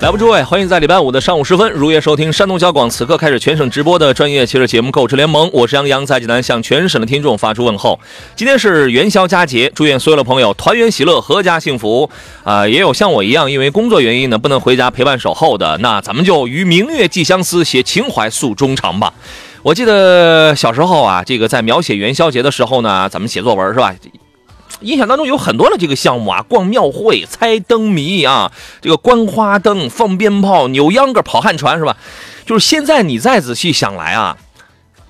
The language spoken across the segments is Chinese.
来吧，诸位，欢迎在礼拜五的上午时分如约收听山东交广此刻开始全省直播的专业汽车节目《购车联盟》，我是杨洋，在济南向全省的听众发出问候。今天是元宵佳节，祝愿所有的朋友团圆喜乐，阖家幸福。啊、也有像我一样因为工作原因呢不能回家陪伴守候的，那咱们就与明月寄相思，写情怀诉衷肠吧。我记得小时候啊，这个在描写元宵节的时候呢，咱们写作文是吧？印象当中有很多的这个项目啊，逛庙会、猜灯谜啊，这个观花灯、放鞭炮、扭秧歌、跑旱船，是吧？就是现在你再仔细想来啊，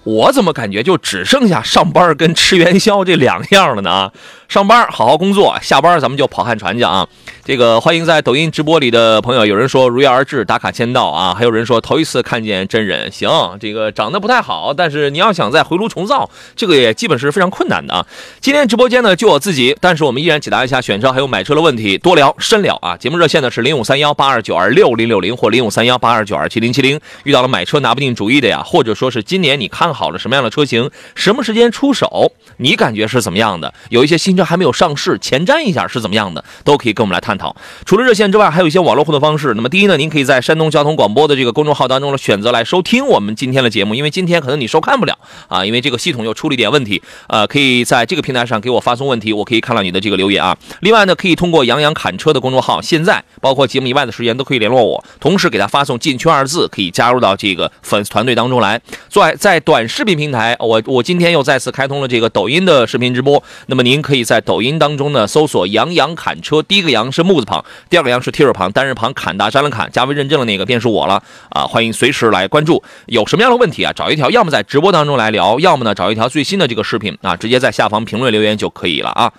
我怎么感觉就只剩下上班跟吃元宵这两样了呢？上班好好工作，下班咱们就跑旱船去啊。这个欢迎在抖音直播里的朋友，有人说如约而至打卡签到啊，还有人说头一次看见真人，行，这个长得不太好，但是你要想再回炉重造，这个也基本是非常困难的啊。今天直播间呢就我自己，但是我们依然解答一下选车还有买车的问题，多聊深聊啊。节目热线呢是零五三幺八二九二六零六零或零五三幺八二九二七零七零。遇到了买车拿不定主意的呀，或者说是今年你看好了什么样的车型，什么时间出手，你感觉是怎么样的？有一些新车还没有上市，前瞻一下是怎么样的，都可以跟我们来探讨。除了热线之外，还有一些网络互动方式。那么第一呢，您可以在山东交通广播的这个公众号当中呢选择来收听我们今天的节目，因为今天可能你收看不了啊，因为这个系统又出了一点问题。呃，可以在这个平台上给我发送问题，我可以看到你的这个留言啊。另外呢，可以通过杨洋侃车的公众号，现在包括节目以外的时间都可以联络我，同时给他发送“进圈”二字，可以加入到这个粉丝团队当中来。在在短视频平台，我我今天又再次开通了这个抖音的视频直播。那么您可以在抖音当中呢搜索“杨洋侃车”，第一个“杨”是木字旁，第二个“杨”是提手旁，单人旁，砍大山了砍，加微认证的那个便是我了啊！欢迎随时来关注。有什么样的问题啊？找一条，要么在直播当中来聊，要么呢找一条最新的这个视频啊，直接在下方评论留言就可以了啊。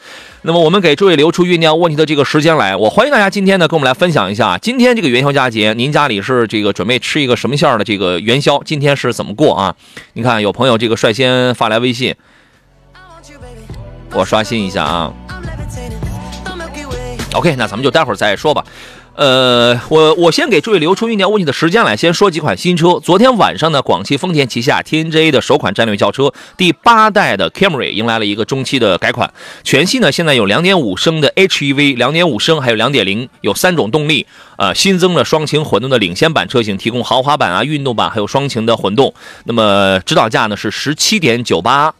那么我们给诸位留出酝酿问题的这个时间来，我欢迎大家今天呢跟我们来分享一下，今天这个元宵佳节，您家里是这个准备吃一个什么馅儿的这个元宵？今天是怎么过啊？你看有朋友这个率先发来微信，我刷新一下啊。OK，那咱们就待会儿再说吧。呃，我我先给诸位留出酝酿问题的时间来，先说几款新车。昨天晚上呢，广汽丰田旗下 TNGA 的首款战略轿车第八代的 Camry 迎来了一个中期的改款，全系呢现在有2.5升的 HEV、2.5升还有2.0，有三种动力。呃，新增了双擎混动的领先版车型，提供豪华版啊、运动版还有双擎的混动。那么指导价呢是17.98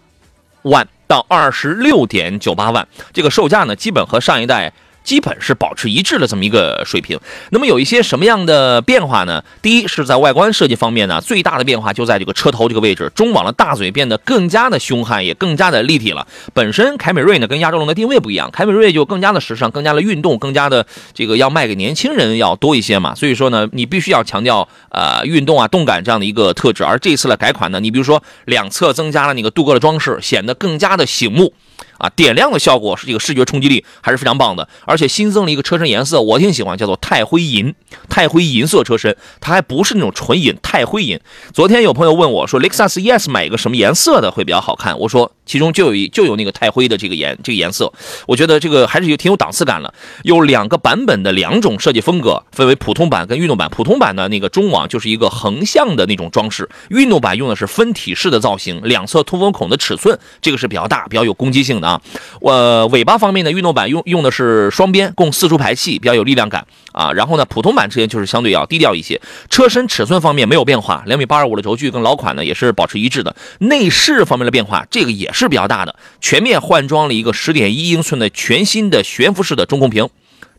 万到26.98万，这个售价呢基本和上一代。基本是保持一致的这么一个水平。那么有一些什么样的变化呢？第一是在外观设计方面呢，最大的变化就在这个车头这个位置，中网的大嘴变得更加的凶悍，也更加的立体了。本身凯美瑞呢跟亚洲龙的定位不一样，凯美瑞就更加的时尚，更加的运动，更加的这个要卖给年轻人要多一些嘛。所以说呢，你必须要强调呃运动啊、动感这样的一个特质。而这次的改款呢，你比如说两侧增加了那个镀铬的装饰，显得更加的醒目。啊，点亮的效果是这个视觉冲击力还是非常棒的，而且新增了一个车身颜色，我挺喜欢，叫做钛灰银，钛灰银色车身，它还不是那种纯银，钛灰银。昨天有朋友问我说，雷克萨斯 ES 买一个什么颜色的会比较好看？我说其中就有一就有那个钛灰的这个颜这个颜色，我觉得这个还是有挺有档次感了。有两个版本的两种设计风格，分为普通版跟运动版。普通版的那个中网就是一个横向的那种装饰，运动版用的是分体式的造型，两侧通风孔的尺寸这个是比较大、比较有攻击性性的啊。我尾巴方面呢，运动版用用的是双边，共四出排气，比较有力量感啊。然后呢，普通版车型就是相对要低调一些。车身尺寸方面没有变化，两米八二五的轴距跟老款呢也是保持一致的。内饰方面的变化，这个也是比较大的，全面换装了一个十点一英寸的全新的悬浮式的中控屏。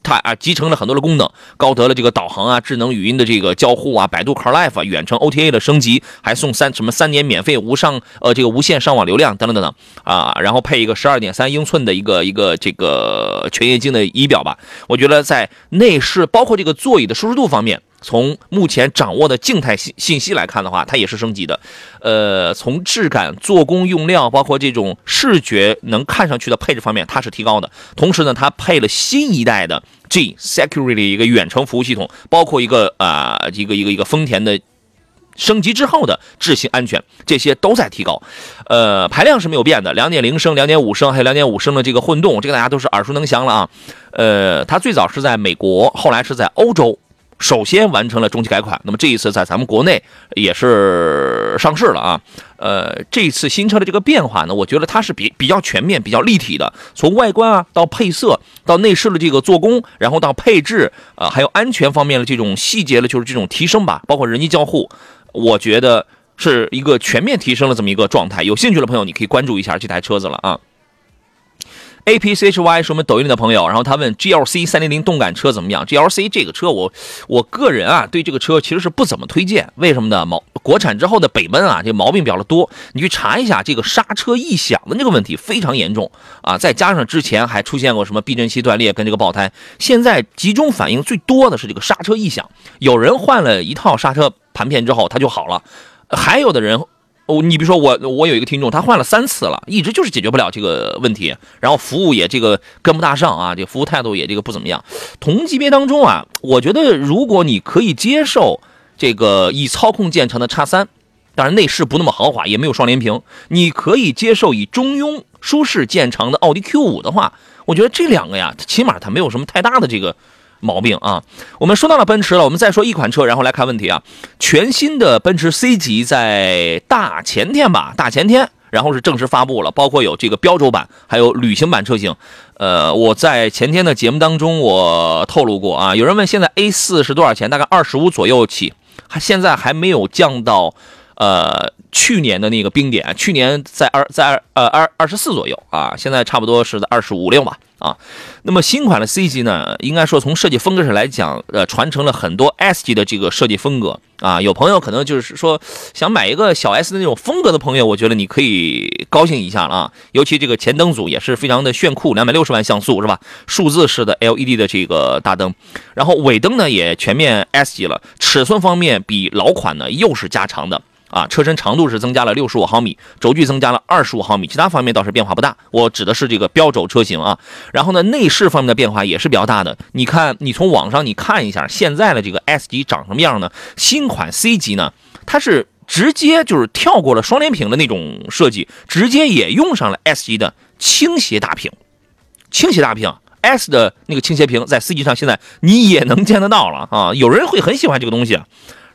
它啊集成了很多的功能，高德的这个导航啊、智能语音的这个交互啊、百度 Car Life、远程 OTA 的升级，还送三什么三年免费无上呃这个无线上网流量等等等等啊，然后配一个十二点三英寸的一个一个这个全液晶的仪表吧。我觉得在内饰包括这个座椅的舒适度方面从目前掌握的静态信信息来看的话，它也是升级的。呃，从质感、做工、用料，包括这种视觉能看上去的配置方面，它是提高的。同时呢，它配了新一代的 G Security 一个远程服务系统，包括一个啊、一个一个一个丰田的。升级之后的智行安全，这些都在提高。呃，排量是没有变的，两点零升、两点五升，还有两点五升的这个混动，这个大家都是耳熟能详了啊。呃，它最早是在美国，后来是在欧洲首先完成了中期改款，那么这一次在咱们国内也是上市了啊。呃，这一次新车的这个变化呢，我觉得它是比比较全面、比较立体的，从外观啊到配色，到内饰的这个做工，然后到配置啊、还有安全方面的这种细节的，就是这种提升吧，包括人机交互，我觉得是一个全面提升了这么一个状态。有兴趣的朋友，你可以关注一下这台车子了啊。A P C H Y 是我们抖音里的朋友，然后他问 G L C 三零零动感车怎么样？G L C 这个车我我个人啊对这个车其实是不怎么推荐，为什么呢？毛国产之后的北奔啊，这毛病比较的多，你去查一下这个刹车异响的这个问题非常严重啊，再加上之前还出现过什么避震器断裂跟这个爆胎，现在集中反映最多的是这个刹车异响，有人换了一套刹车盘片之后它就好了，还有的人。哦，你比如说我，我有一个听众，他换了三次了，一直就是解决不了这个问题，然后服务也这个跟不大上啊，这服务态度也这个不怎么样。同级别当中啊，我觉得如果你可以接受这个以操控见长的叉三，当然内饰不那么豪华，也没有双联屏，你可以接受以中庸舒适见长的奥迪 Q 五的话，我觉得这两个呀，起码它没有什么太大的这个。毛病啊！我们说到了奔驰了，我们再说一款车，然后来看问题啊。全新的奔驰 C 级在大前天吧，大前天，然后是正式发布了，包括有这个标轴版，还有旅行版车型。呃，我在前天的节目当中我透露过啊，有人问现在 A 四是多少钱？大概二十五左右起，还现在还没有降到呃去年的那个冰点，去年在二在二呃二二十四左右啊，现在差不多是在二十五六吧啊。那么新款的 C 级呢，应该说从设计风格上来讲，呃，传承了很多 S 级的这个设计风格啊。有朋友可能就是说想买一个小 S 的那种风格的朋友，我觉得你可以高兴一下了啊。尤其这个前灯组也是非常的炫酷，两百六十万像素是吧？数字式的 LED 的这个大灯，然后尾灯呢也全面 S 级了，尺寸方面比老款呢又是加长的。啊，车身长度是增加了六十五毫米，轴距增加了二十五毫米，其他方面倒是变化不大。我指的是这个标轴车型啊。然后呢，内饰方面的变化也是比较大的。你看，你从网上你看一下现在的这个 S 级长什么样呢？新款 C 级呢，它是直接就是跳过了双联屏的那种设计，直接也用上了 S 级的倾斜大屏，倾斜大屏。S 的那个倾斜屏在 C 级上现在你也能见得到了啊，有人会很喜欢这个东西。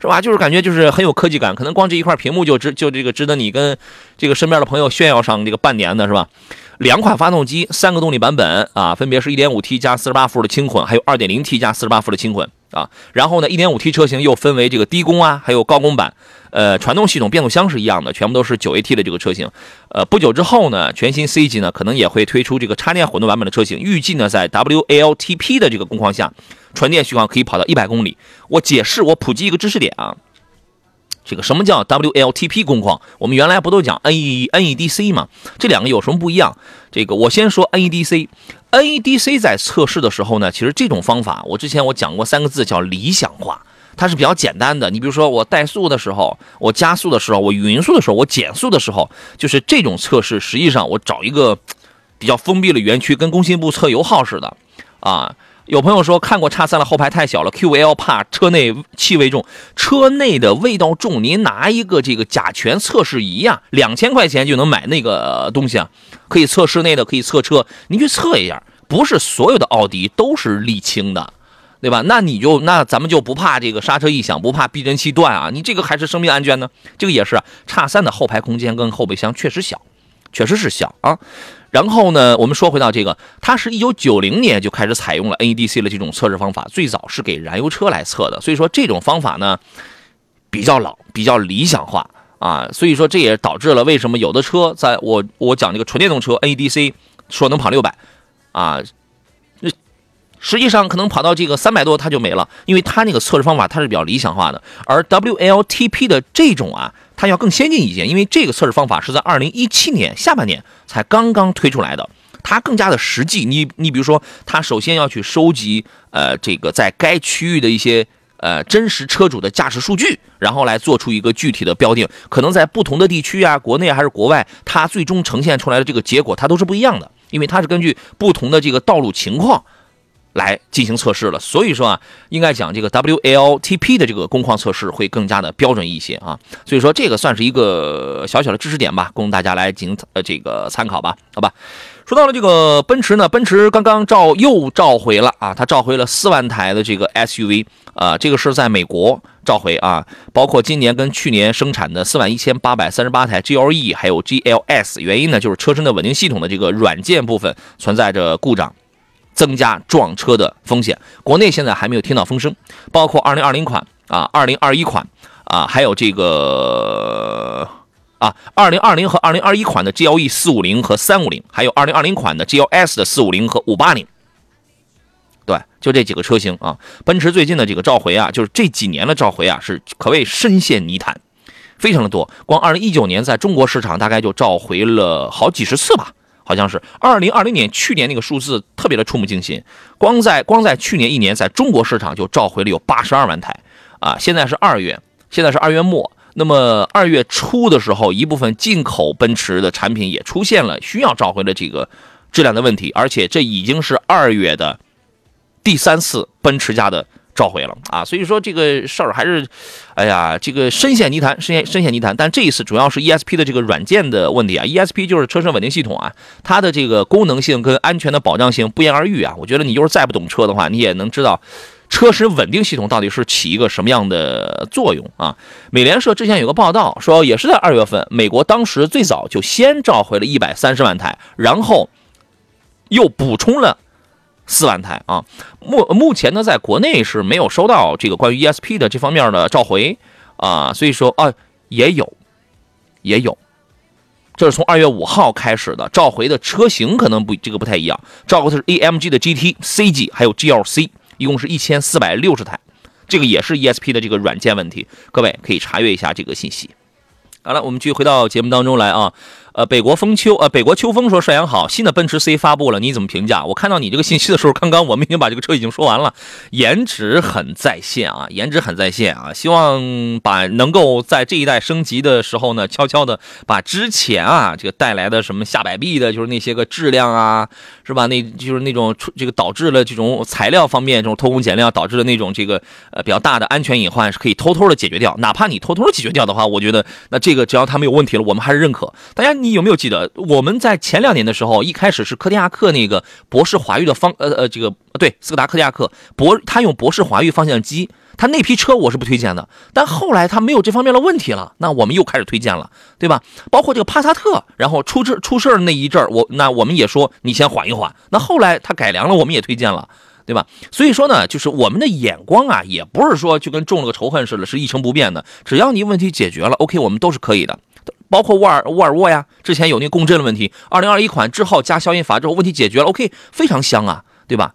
是吧？就是感觉就是很有科技感，可能光这一块屏幕就值就这个值得你跟这个身边的朋友炫耀上这个半年的是吧？两款发动机，三个动力版本啊，分别是 1.5T 加48伏的轻混，还有 2.0T 加48伏的轻混啊。然后呢，1.5T 车型又分为这个低功啊，还有高功版。呃，传动系统、变速箱是一样的，全部都是 9AT 的这个车型。呃，不久之后呢，全新 C 级呢可能也会推出这个插电混动版本的车型，预计呢在 WLTP 的这个工况下，纯电续航可以跑到100公里。我解释，我普及一个知识点啊。这个什么叫 WLTP 工况？我们原来不都讲 NE NEDC 吗？这两个有什么不一样？这个我先说 NEDC NEDC 在测试的时候呢，其实这种方法我之前我讲过三个字叫理想化，它是比较简单的。你比如说我怠速的时候，我加速的时候，我匀速的时候，我减速的时候，就是这种测试。实际上我找一个比较封闭的园区，跟工信部测油耗似的啊。有朋友说看过叉三了，后排太小了，QL 怕车内气味重，车内的味道重。您拿一个这个甲醛测试仪呀，两千块钱就能买那个东西啊，可以测室内的，可以测车，您去测一下。不是所有的奥迪都是沥青的，对吧？那你就那咱们就不怕这个刹车异响，不怕避震器断啊？你这个还是生命安全呢？这个也是叉三的后排空间跟后备箱确实小，确实是小啊。然后呢，我们说回到这个，它是一九九零年就开始采用了 NEDC 的这种测试方法，最早是给燃油车来测的，所以说这种方法呢比较老，比较理想化啊，所以说这也导致了为什么有的车在我我讲这个纯电动车 NEDC 说能跑六百啊，实际上可能跑到这个三百多它就没了，因为它那个测试方法它是比较理想化的，而 WLTP 的这种啊。它要更先进一些，因为这个测试方法是在二零一七年下半年才刚刚推出来的，它更加的实际。你你比如说，它首先要去收集呃这个在该区域的一些呃真实车主的驾驶数据，然后来做出一个具体的标定。可能在不同的地区啊，国内还是国外，它最终呈现出来的这个结果，它都是不一样的，因为它是根据不同的这个道路情况。来进行测试了，所以说啊，应该讲这个 WLTP 的这个工况测试会更加的标准一些啊，所以说这个算是一个小小的知识点吧，供大家来进行呃这个参考吧，好吧。说到了这个奔驰呢，奔驰刚刚召又召回了啊，它召回了四万台的这个 SUV 啊，这个是在美国召回啊，包括今年跟去年生产的四万一千八百三十八台 GLE 还有 GLS，原因呢就是车身的稳定系统的这个软件部分存在着故障。增加撞车的风险，国内现在还没有听到风声。包括二零二零款啊，二零二一款啊，还有这个啊，二零二零和二零二一款的 GLE 四五零和三五零，还有二零二零款的 GLS 的四五零和五八零。对，就这几个车型啊。奔驰最近的这个召回啊，就是这几年的召回啊，是可谓深陷泥潭，非常的多。光二零一九年在中国市场大概就召回了好几十次吧。好像是二零二零年，去年那个数字特别的触目惊心，光在光在去年一年，在中国市场就召回了有八十二万台，啊，现在是二月，现在是二月末，那么二月初的时候，一部分进口奔驰的产品也出现了需要召回的这个质量的问题，而且这已经是二月的第三次奔驰家的。召回了啊，所以说这个事儿还是，哎呀，这个深陷泥潭，深陷深陷泥潭。但这一次主要是 ESP 的这个软件的问题啊，ESP 就是车身稳定系统啊，它的这个功能性跟安全的保障性不言而喻啊。我觉得你就是再不懂车的话，你也能知道车身稳定系统到底是起一个什么样的作用啊。美联社之前有个报道说，也是在二月份，美国当时最早就先召回了一百三十万台，然后又补充了。四万台啊，目目前呢，在国内是没有收到这个关于 ESP 的这方面的召回啊，所以说啊，也有，也有，这是从二月五号开始的召回的车型可能不这个不太一样，召回的是 AMG 的 GT、CG 还有 GLC，一共是一千四百六十台，这个也是 ESP 的这个软件问题，各位可以查阅一下这个信息。好了，我们继续回到节目当中来啊。呃，北国风秋，呃，北国秋风说：“帅阳好，新的奔驰 C 发布了，你怎么评价？”我看到你这个信息的时候，刚刚我们已经把这个车已经说完了，颜值很在线啊，颜值很在线啊，希望把能够在这一代升级的时候呢，悄悄的把之前啊这个带来的什么下摆臂的，就是那些个质量啊，是吧？那就是那种这个导致了这种材料方面这种偷工减料导致的那种这个呃比较大的安全隐患是可以偷偷的解决掉，哪怕你偷偷的解决掉的话，我觉得那这个只要它没有问题了，我们还是认可。大家。你有没有记得我们在前两年的时候，一开始是柯迪亚克那个博士华域的方呃呃这个对斯柯达柯迪亚克博他用博士华域方向机，他那批车我是不推荐的。但后来他没有这方面的问题了，那我们又开始推荐了，对吧？包括这个帕萨特，然后出事出事那一阵儿，我那我们也说你先缓一缓。那后来他改良了，我们也推荐了，对吧？所以说呢，就是我们的眼光啊，也不是说就跟中了个仇恨似的，是一成不变的。只要你问题解决了，OK，我们都是可以的。包括沃尔沃尔沃呀，之前有那个共振的问题，二零二一款之后加消音阀之后问题解决了，OK，非常香啊，对吧？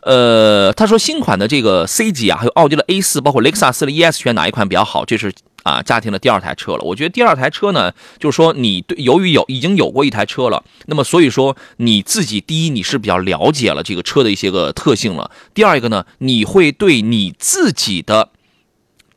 呃，他说新款的这个 C 级啊，还有奥迪的 A 四，包括雷克萨斯的 ES 选哪一款比较好？这是啊，家庭的第二台车了。我觉得第二台车呢，就是说你对由于有已经有过一台车了，那么所以说你自己第一你是比较了解了这个车的一些个特性了，第二一个呢，你会对你自己的。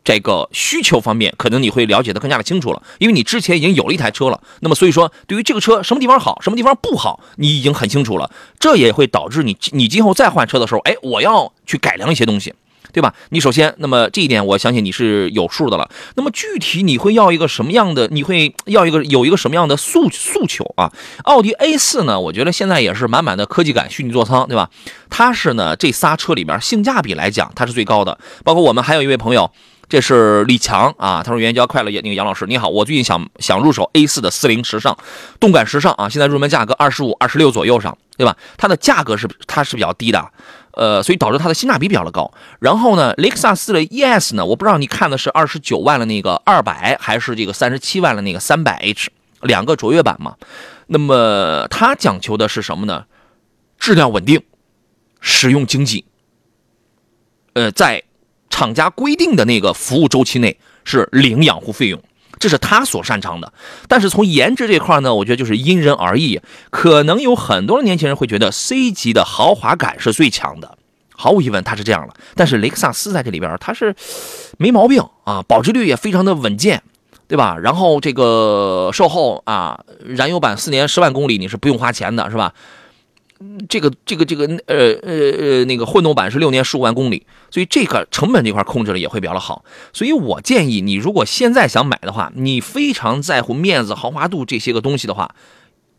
这个需求方面，可能你会了解的更加的清楚了，因为你之前已经有了一台车了。那么，所以说对于这个车什么地方好，什么地方不好，你已经很清楚了。这也会导致你，你今后再换车的时候，哎，我要去改良一些东西，对吧？你首先，那么这一点我相信你是有数的了。那么具体你会要一个什么样的？你会要一个有一个什么样的诉诉求啊？奥迪 A 四呢？我觉得现在也是满满的科技感，虚拟座舱，对吧？它是呢这仨车里边性价比来讲，它是最高的。包括我们还有一位朋友。这是李强啊，他说元宵快乐，那个杨老师你好，我最近想想入手 A 四的四零时尚，动感时尚啊，现在入门价格二十五、二十六左右上，对吧？它的价格是它是比较低的，呃，所以导致它的性价比比较的高。然后呢，雷克萨斯的 ES 呢，我不知道你看的是二十九万的那个二百，还是这个三十七万的那个三百 H，两个卓越版嘛。那么它讲求的是什么呢？质量稳定，使用经济，呃，在。厂家规定的那个服务周期内是零养护费用，这是他所擅长的。但是从颜值这块呢，我觉得就是因人而异。可能有很多的年轻人会觉得 C 级的豪华感是最强的，毫无疑问它是这样了。但是雷克萨斯在这里边它是没毛病啊，保值率也非常的稳健，对吧？然后这个售后啊，燃油版四年十万公里你是不用花钱的，是吧？这个这个这个呃呃呃那个混动版是六年十五万公里，所以这个成本这块控制的也会比较的好。所以我建议你，如果现在想买的话，你非常在乎面子、豪华度这些个东西的话，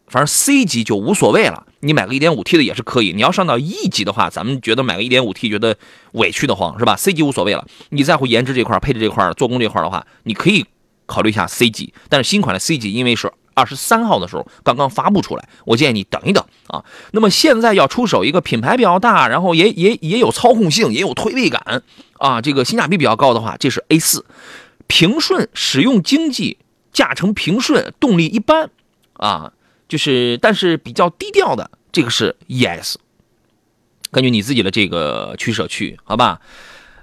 反正 C 级就无所谓了。你买个 1.5T 的也是可以。你要上到 E 级的话，咱们觉得买个 1.5T 觉得委屈的慌，是吧？C 级无所谓了。你在乎颜值这块、配置这块、做工这块的话，你可以考虑一下 C 级。但是新款的 C 级因为是二十三号的时候刚刚发布出来，我建议你等一等啊。那么现在要出手一个品牌比较大，然后也也也有操控性，也有推背感啊，这个性价比比较高的话，这是 A 四，平顺，使用经济，驾乘平顺，动力一般啊，就是但是比较低调的，这个是 ES。根据你自己的这个取舍去，好吧？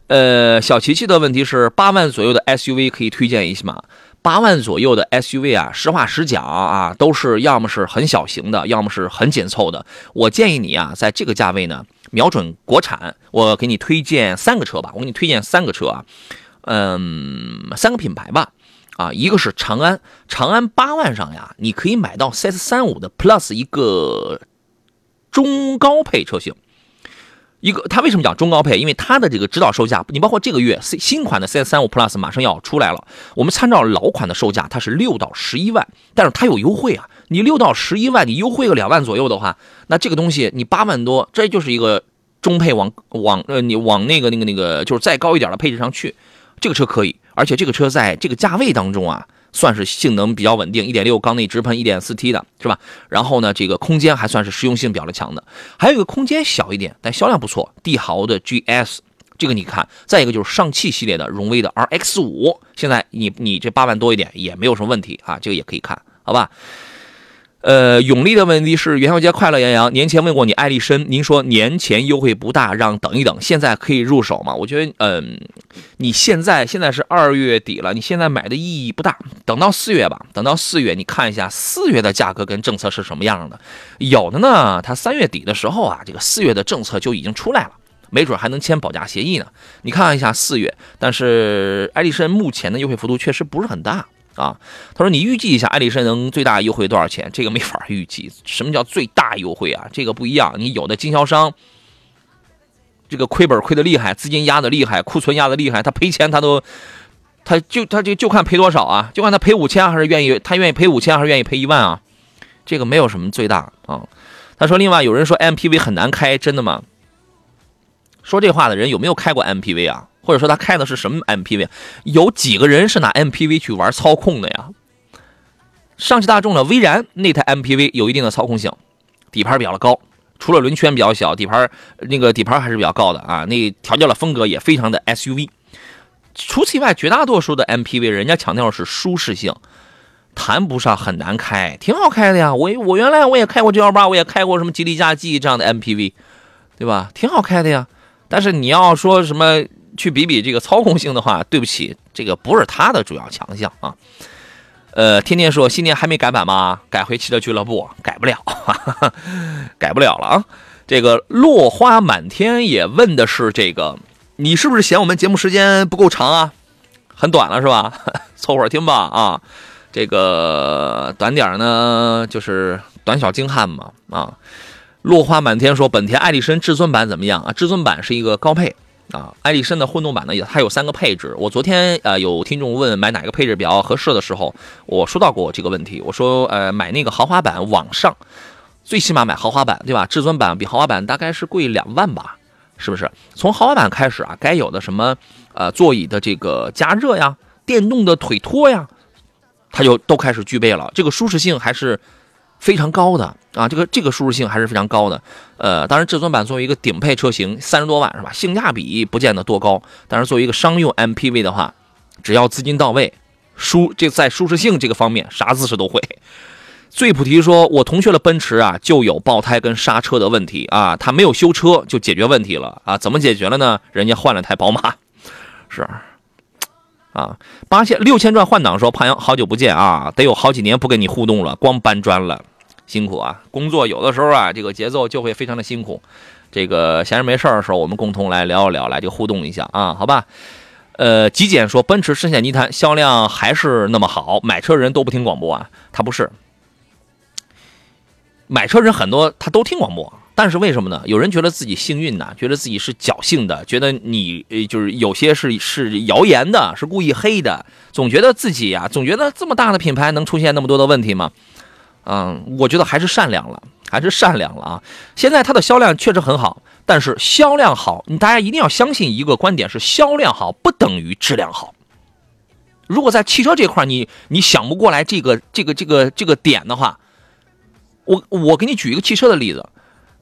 呃，小琪琪的问题是八万左右的 SUV 可以推荐一下吗？八万左右的 SUV 啊，实话实讲啊，都是要么是很小型的，要么是很紧凑的。我建议你啊，在这个价位呢，瞄准国产。我给你推荐三个车吧，我给你推荐三个车啊，嗯，三个品牌吧。啊，一个是长安，长安八万上呀，你可以买到 CS 三五的 Plus 一个中高配车型。一个，它为什么讲中高配？因为它的这个指导售价，你包括这个月新新款的 CS 三五 Plus 马上要出来了，我们参照老款的售价，它是六到十一万，但是它有优惠啊。你六到十一万，你优惠个两万左右的话，那这个东西你八万多，这就是一个中配往往呃你往那个那个那个就是再高一点的配置上去，这个车可以，而且这个车在这个价位当中啊。算是性能比较稳定，一点六缸内直喷，一点四 T 的是吧？然后呢，这个空间还算是实用性比较强的。还有一个空间小一点，但销量不错，帝豪的 GS，这个你看。再一个就是上汽系列的荣威的 RX 五，现在你你这八万多一点也没有什么问题啊，这个也可以看，好吧？呃，永利的问题是元宵节快乐，杨洋。年前问过你爱丽绅，您说年前优惠不大，让等一等。现在可以入手吗？我觉得，嗯，你现在现在是二月底了，你现在买的意义不大，等到四月吧。等到四月，你看一下四月的价格跟政策是什么样的。有的呢，它三月底的时候啊，这个四月的政策就已经出来了，没准还能签保价协议呢。你看一下四月，但是爱丽绅目前的优惠幅度确实不是很大。啊，他说你预计一下，爱丽绅能最大优惠多少钱？这个没法预计。什么叫最大优惠啊？这个不一样。你有的经销商，这个亏本亏的厉害，资金压的厉害，库存压的厉害，他赔钱他都，他就他就就看赔多少啊？就看他赔五千还是愿意他愿意赔五千还是愿意赔一万啊？这个没有什么最大啊。他说，另外有人说 MPV 很难开，真的吗？说这话的人有没有开过 MPV 啊？或者说他开的是什么 MPV？有几个人是拿 MPV 去玩操控的呀？上汽大众的威然那台 MPV 有一定的操控性，底盘比较高，除了轮圈比较小，底盘那个底盘还是比较高的啊。那调教的风格也非常的 SUV。除此以外，绝大多数的 MPV 人家强调是舒适性，谈不上很难开，挺好开的呀。我我原来我也开过 G 幺八，我也开过什么吉利嘉际这样的 MPV，对吧？挺好开的呀。但是你要说什么？去比比这个操控性的话，对不起，这个不是它的主要强项啊。呃，天天说新年还没改版吗？改回汽车俱乐部，改不了，改不了了啊。这个落花满天也问的是这个，你是不是嫌我们节目时间不够长啊？很短了是吧？凑合听吧啊。这个短点呢，就是短小精悍嘛啊。落花满天说本田艾力绅至尊版怎么样啊？至尊版是一个高配。啊，艾力绅的混动版呢，也它有三个配置。我昨天呃有听众问买哪个配置比较合适的时候，我说到过这个问题。我说呃买那个豪华版往上，最起码买豪华版对吧？至尊版比豪华版大概是贵两万吧，是不是？从豪华版开始啊，该有的什么呃座椅的这个加热呀，电动的腿托呀，它就都开始具备了。这个舒适性还是。非常高的啊，这个这个舒适性还是非常高的。呃，当然至尊版作为一个顶配车型，三十多万是吧？性价比不见得多高，但是作为一个商用 MPV 的话，只要资金到位，舒这在舒适性这个方面啥姿势都会。最菩提说，我同学的奔驰啊就有爆胎跟刹车的问题啊，他没有修车就解决问题了啊？怎么解决了呢？人家换了台宝马，是。啊，八千六千转换挡说，胖阳好久不见啊，得有好几年不跟你互动了，光搬砖了，辛苦啊！工作有的时候啊，这个节奏就会非常的辛苦。这个闲着没事儿的时候，我们共同来聊一聊，来就互动一下啊，好吧？呃，极简说奔驰深陷泥潭，销量还是那么好，买车人都不听广播啊？他不是，买车人很多他都听广播，但是为什么呢？有人觉得自己幸运呢，觉得自己是侥幸的，觉得你呃就是有些是是谣言的，是故意黑的，总觉得自己呀、总觉得这么大的品牌能出现那么多的问题吗？嗯，我觉得还是善良了，还是善良了啊！现在它的销量确实很好，但是销量好，你大家一定要相信一个观点是：销量好不等于质量好。如果在汽车这块你你想不过来这个这个这个这个点的话，我我给你举一个汽车的例子，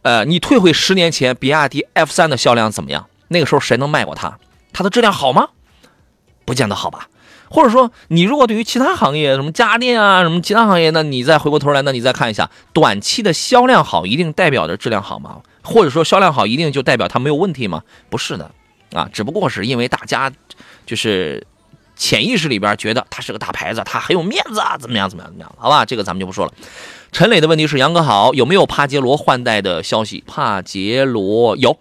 呃，你退回十年前，比亚迪 F 3的销量怎么样？那个时候谁能卖过它？它的质量好吗？不见得好吧。或者说，你如果对于其他行业，什么家电啊，什么其他行业，那你再回过头来，那你再看一下，短期的销量好，一定代表着质量好吗？或者说销量好，一定就代表它没有问题吗？不是的，啊，只不过是因为大家就是潜意识里边觉得它是个大牌子，它很有面子啊，怎么样，怎么样，怎么样？好吧，这个咱们就不说了。陈磊的问题是：杨哥好，有没有帕杰罗换代的消息？帕杰罗有。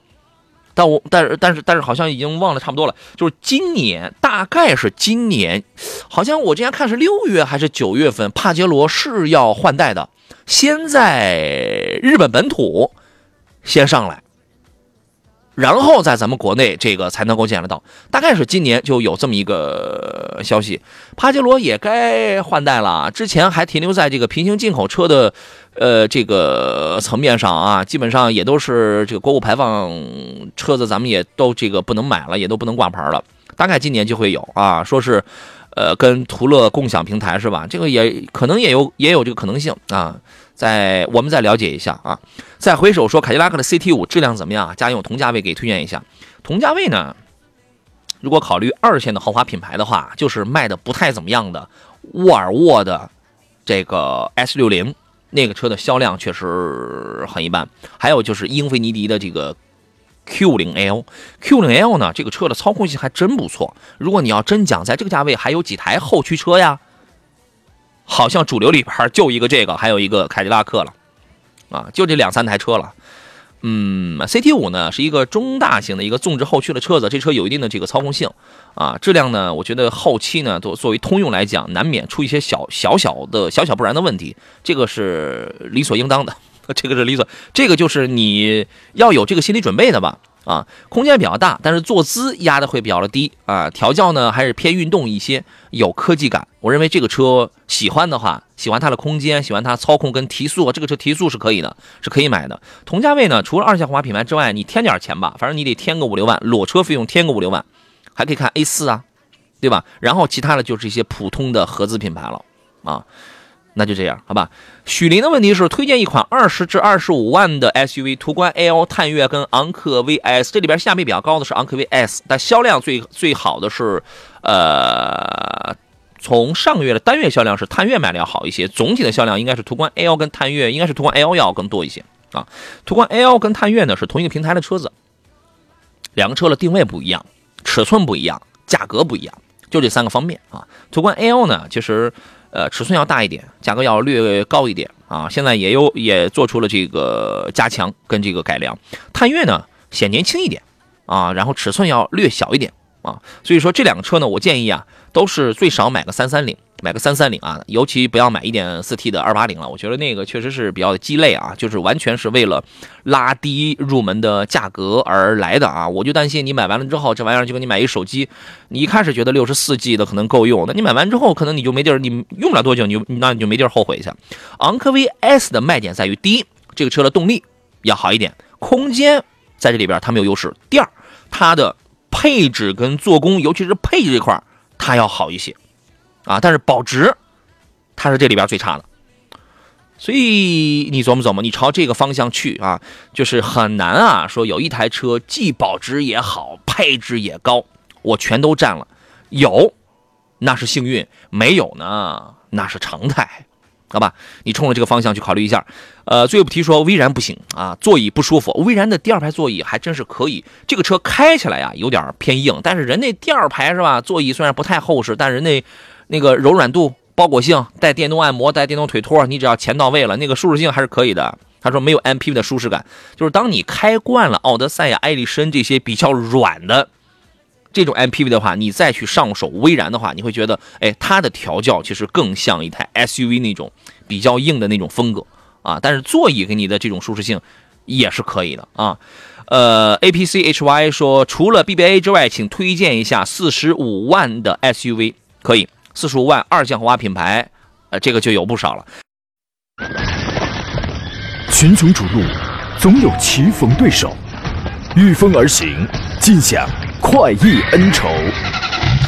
但我但是但是但是好像已经忘了差不多了，就是今年大概是今年，好像我之前看是六月还是九月份，帕杰罗是要换代的，先在日本本土先上来，然后在咱们国内这个才能够见得到，大概是今年就有这么一个消息，帕杰罗也该换代了，之前还停留在这个平行进口车的。呃，这个层面上啊，基本上也都是这个国五排放车子，咱们也都这个不能买了，也都不能挂牌了。大概今年就会有啊，说是，呃，跟途乐共享平台是吧？这个也可能也有也有这个可能性啊。再我们再了解一下啊。再回首说凯迪拉克的 CT 五质量怎么样？家用同价位给推荐一下。同价位呢，如果考虑二线的豪华品牌的话，就是卖的不太怎么样的沃尔沃的这个 S 六零。那个车的销量确实很一般，还有就是英菲尼迪的这个 Q 零 L，Q 零 L 呢，这个车的操控性还真不错。如果你要真讲在这个价位还有几台后驱车呀，好像主流里边就一个这个，还有一个凯迪拉克了，啊，就这两三台车了。嗯，CT 五呢是一个中大型的一个纵置后驱的车子，这车有一定的这个操控性啊，质量呢，我觉得后期呢，作作为通用来讲，难免出一些小小小的小小不然的问题，这个是理所应当的，这个是理所，这个就是你要有这个心理准备的吧。啊，空间比较大，但是坐姿压的会比较的低啊。调教呢还是偏运动一些，有科技感。我认为这个车喜欢的话，喜欢它的空间，喜欢它操控跟提速，这个车提速是可以的，是可以买的。同价位呢，除了二线豪华品牌之外，你添点钱吧，反正你得添个五六万，裸车费用添个五六万，还可以看 A 四啊，对吧？然后其他的就是一些普通的合资品牌了啊。那就这样，好吧。许林的问题是推荐一款二十至二十五万的 SUV，途观 L、探岳跟昂科威 S。这里边性价比比较高的是昂科威 S，但销量最最好的是，呃，从上个月的单月销量是探岳卖的要好一些，总体的销量应该是途观 L 跟探岳，应该是途观 L 要更多一些啊。途观 L 跟探岳呢是同一个平台的车子，两个车的定位不一样，尺寸不一样，价格不一样，就这三个方面啊。途观 L 呢，其实。呃，尺寸要大一点，价格要略高一点啊。现在也有也做出了这个加强跟这个改良。探岳呢显年轻一点啊，然后尺寸要略小一点啊。所以说这两个车呢，我建议啊，都是最少买个三三零。买个三三零啊，尤其不要买一点四 T 的二八零了，我觉得那个确实是比较鸡肋啊，就是完全是为了拉低入门的价格而来的啊。我就担心你买完了之后，这玩意儿就跟你买一手机，你一开始觉得六十四 G 的可能够用，那你买完之后可能你就没地儿，你用不了多久，你就那你就没地儿后悔去。昂科威 S 的卖点在于：第一，这个车的动力要好一点，空间在这里边它没有优势；第二，它的配置跟做工，尤其是配置这块它要好一些。啊，但是保值，它是这里边最差的，所以你琢磨琢磨，你朝这个方向去啊，就是很难啊。说有一台车既保值也好，配置也高，我全都占了，有那是幸运，没有呢那是常态，好吧？你冲着这个方向去考虑一下。呃，最后不提说威然不行啊，座椅不舒服。威然的第二排座椅还真是可以，这个车开起来啊有点偏硬，但是人那第二排是吧？座椅虽然不太厚实，但人那。那个柔软度、包裹性，带电动按摩、带电动腿托，你只要钱到位了，那个舒适性还是可以的他说没有 MPV 的舒适感，就是当你开惯了奥德赛呀、艾力绅这些比较软的这种 MPV 的话，你再去上手威然的话，你会觉得，哎，它的调教其实更像一台 SUV 那种比较硬的那种风格啊。但是座椅给你的这种舒适性也是可以的啊。呃，APCHY 说，除了 BBA 之外，请推荐一下四十五万的 SUV。可以，四十五万二线豪华品牌，呃，这个就有不少了。群雄逐鹿，总有棋逢对手，御风而行，尽享快意恩仇。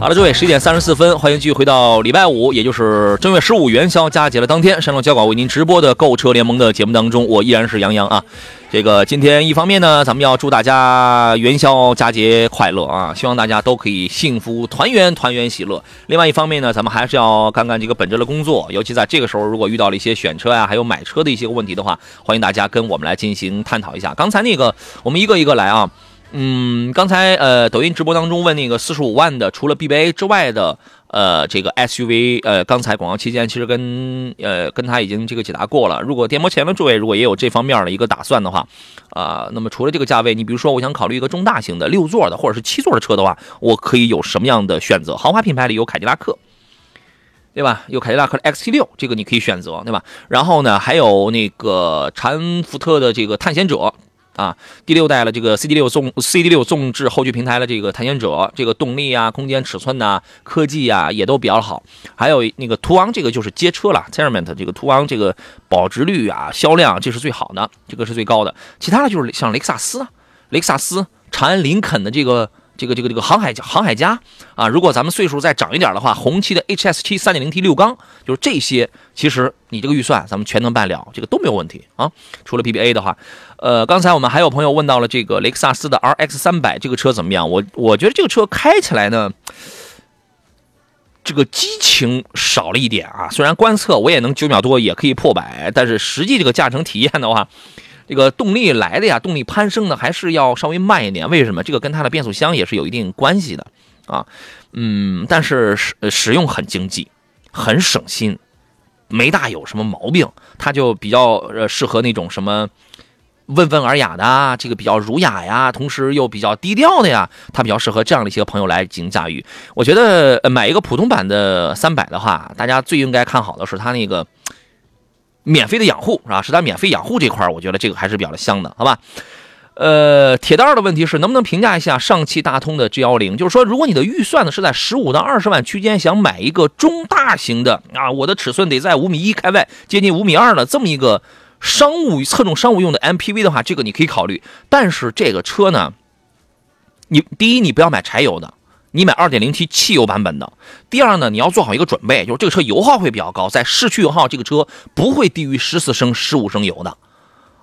好了，各位，十一点三十四分，欢迎继续回到礼拜五，也就是正月十五元宵佳节的当天，山东交广为您直播的购车联盟的节目当中，我依然是杨洋啊。这个今天一方面呢，咱们要祝大家元宵佳节快乐啊，希望大家都可以幸福团圆，团圆喜乐。另外一方面呢，咱们还是要干干这个本职的工作，尤其在这个时候，如果遇到了一些选车呀、还有买车的一些问题的话，欢迎大家跟我们来进行探讨一下。刚才那个，我们一个一个来啊。嗯，刚才呃，抖音直播当中问那个四十五万的，除了 BBA 之外的，呃，这个 SUV，呃，刚才广告期间其实跟呃跟他已经这个解答过了。如果电摩前的诸位如果也有这方面的一个打算的话，啊、那么除了这个价位，你比如说我想考虑一个中大型的六座的或者是七座的车的话，我可以有什么样的选择？豪华品牌里有凯迪拉克。对吧？有凯迪拉克的 XT 六，这个你可以选择，对吧？然后呢，还有那个长安福特的这个探险者，啊，第六代了，这个 CD 六纵 CD 六纵置后驱平台的这个探险者，这个动力啊、空间尺寸呐、科技啊也都比较好。还有那个途昂，这个就是街车了，Terrament 这个途昂这个保值率啊、销量这是最好的，这个是最高的。其他的就是像雷克萨斯，雷克萨斯、长安林肯的这个。这个这个这个航海航海家啊，如果咱们岁数再长一点的话，红旗的 HS 七三点零 T 六缸，就是这些，其实你这个预算咱们全能办了，这个都没有问题啊。除了 BBA 的话，呃，刚才我们还有朋友问到了这个雷克萨斯的 RX 三百这个车怎么样？我我觉得这个车开起来呢，这个激情少了一点啊。虽然观测我也能九秒多也可以破百，但是实际这个驾乘体验的话，这个动力来的呀，动力攀升的还是要稍微慢一点。为什么？这个跟它的变速箱也是有一定关系的啊。嗯，但是使使用很经济，很省心，没大有什么毛病。它就比较呃适合那种什么温文尔雅的啊，这个比较儒雅呀，同时又比较低调的呀，它比较适合这样的一些朋友来进行驾驭。我觉得呃买一个普通版的三百的话，大家最应该看好的是它那个。免费的养护是吧？是它免费养护这块我觉得这个还是比较的香的，好吧？呃，铁蛋儿的问题是能不能评价一下上汽大通的 G 幺零？就是说，如果你的预算呢是在十五到二十万区间，想买一个中大型的啊，我的尺寸得在五米一开外，接近五米二的这么一个商务侧重商务用的 MPV 的话，这个你可以考虑。但是这个车呢，你第一你不要买柴油的。你买 2.0T 汽油版本的。第二呢，你要做好一个准备，就是这个车油耗会比较高，在市区油耗这个车不会低于十四升、十五升油的，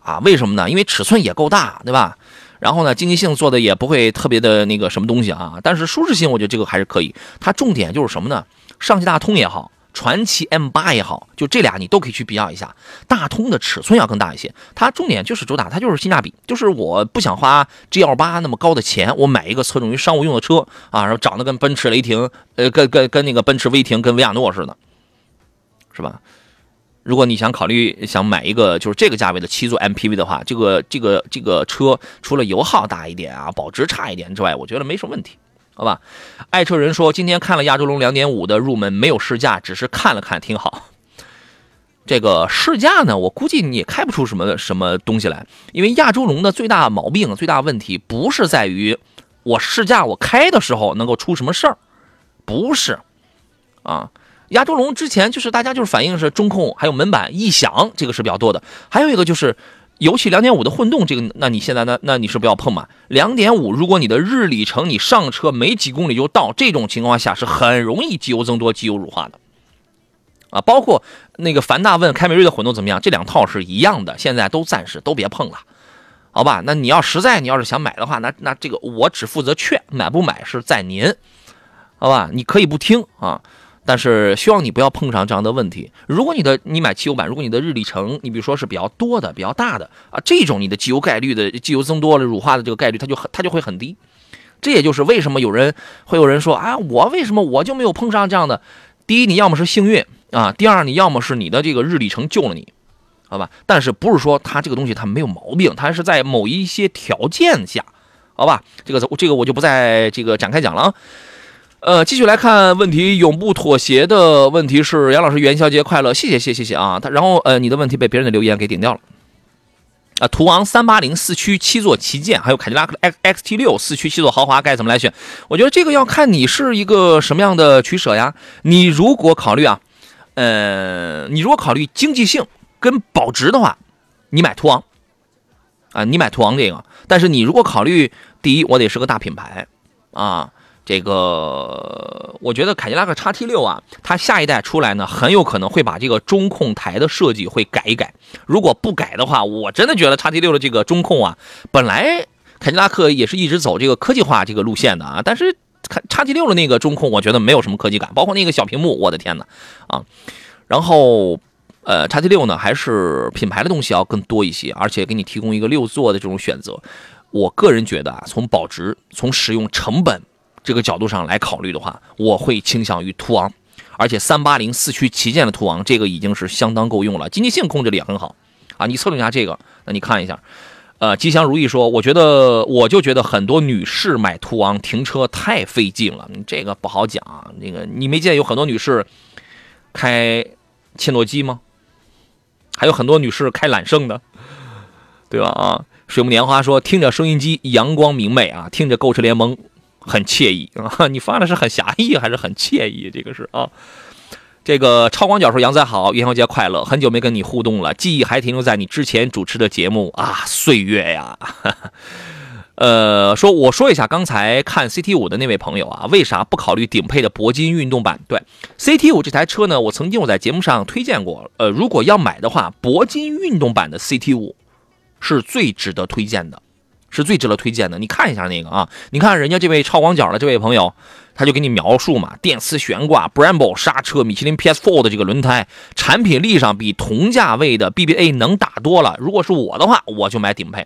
啊，为什么呢？因为尺寸也够大，对吧？然后呢，经济性做的也不会特别的那个什么东西啊，但是舒适性我觉得这个还是可以。它重点就是什么呢？上汽大通也好。传祺 M8 也好，就这俩你都可以去比较一下。大通的尺寸要更大一些，它重点就是主打，它就是性价比，就是我不想花 GL8 那么高的钱，我买一个侧重于商务用的车啊，然后长得跟奔驰雷霆，呃，跟跟跟那个奔驰威霆跟维亚诺似的，是吧？如果你想考虑想买一个就是这个价位的七座 MPV 的话，这个这个这个车除了油耗大一点啊，保值差一点之外，我觉得没什么问题。好吧，爱车人说今天看了亚洲龙两点五的入门，没有试驾，只是看了看，挺好。这个试驾呢，我估计你也开不出什么什么东西来，因为亚洲龙的最大毛病、最大问题不是在于我试驾我开的时候能够出什么事儿，不是啊。亚洲龙之前就是大家就是反映是中控还有门板异响，这个是比较多的，还有一个就是。尤其两点五的混动，这个，那你现在那那你是不要碰嘛？两点五，如果你的日里程你上车没几公里就到，这种情况下是很容易机油增多、机油乳化的，啊，包括那个樊大问凯美瑞的混动怎么样？这两套是一样的，现在都暂时都别碰了，好吧？那你要实在你要是想买的话，那那这个我只负责劝，买不买是在您，好吧？你可以不听啊，但是希望你不要碰上这样的问题。如果你的你买汽油版，如果你的日里程你比如说是比较多的、比较大的啊，这种你的机油概率的机油增多了、乳化的这个概率，它就很它就会很低。这也就是为什么有人会有人说啊，我为什么我就没有碰上这样的？第一，你要么是幸运啊；第二，你要么是你的这个日里程救了你，好吧？但是不是说它这个东西它没有毛病，它是在某一些条件下，好吧？这个这个我就不再这个展开讲了啊。呃，继续来看问题，永不妥协的问题是杨老师元宵节快乐，谢谢谢谢谢啊。他然后呃，你的问题被别人的留言给顶掉了。啊，途昂三八零四驱七座旗舰，还有凯迪拉克 X X T 六四驱七座豪华，该怎么来选？我觉得这个要看你是一个什么样的取舍呀。你如果考虑啊，呃，你如果考虑经济性跟保值的话，你买途昂啊，你买途昂这个。但是你如果考虑第一，我得是个大品牌啊。这个我觉得凯迪拉克叉 T 六啊，它下一代出来呢，很有可能会把这个中控台的设计会改一改。如果不改的话，我真的觉得叉 T 六的这个中控啊，本来凯迪拉克也是一直走这个科技化这个路线的啊，但是叉 T 六的那个中控，我觉得没有什么科技感，包括那个小屏幕，我的天哪啊！然后呃，叉 T 六呢，还是品牌的东西要更多一些，而且给你提供一个六座的这种选择。我个人觉得啊，从保值、从使用成本。这个角度上来考虑的话，我会倾向于途昂，而且三八零四驱旗舰的途昂，这个已经是相当够用了，经济性控制的也很好啊。你测了一下这个，那你看一下，呃，吉祥如意说，我觉得我就觉得很多女士买途昂停车太费劲了，这个不好讲。那个你没见有很多女士开切诺基吗？还有很多女士开揽胜的，对吧？啊，水木年华说，听着收音机阳光明媚啊，听着购车联盟。很惬意 啊！你发的是很侠义还是很惬意？这个是啊。这个超广角说：“杨仔好，元宵节快乐！很久没跟你互动了，记忆还停留在你之前主持的节目啊，岁月呀。呃，说我说一下刚才看 CT 五的那位朋友啊，为啥不考虑顶配的铂金运动版？对，CT 五这台车呢，我曾经我在节目上推荐过。呃，如果要买的话，铂金运动版的 CT 五是最值得推荐的。”是最值得推荐的，你看一下那个啊，你看人家这位超广角的这位朋友，他就给你描述嘛，电磁悬挂、Brembo 刹车、米其林 PS4 的这个轮胎，产品力上比同价位的 BBA 能打多了。如果是我的话，我就买顶配。